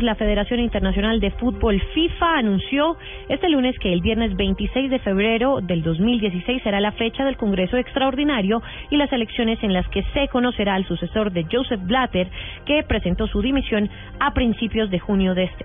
La Federación Internacional de Fútbol FIFA anunció este lunes que el viernes 26 de febrero del 2016 será la fecha del Congreso Extraordinario y las elecciones en las que se conocerá al sucesor de Joseph Blatter, que presentó su dimisión a principios de junio de este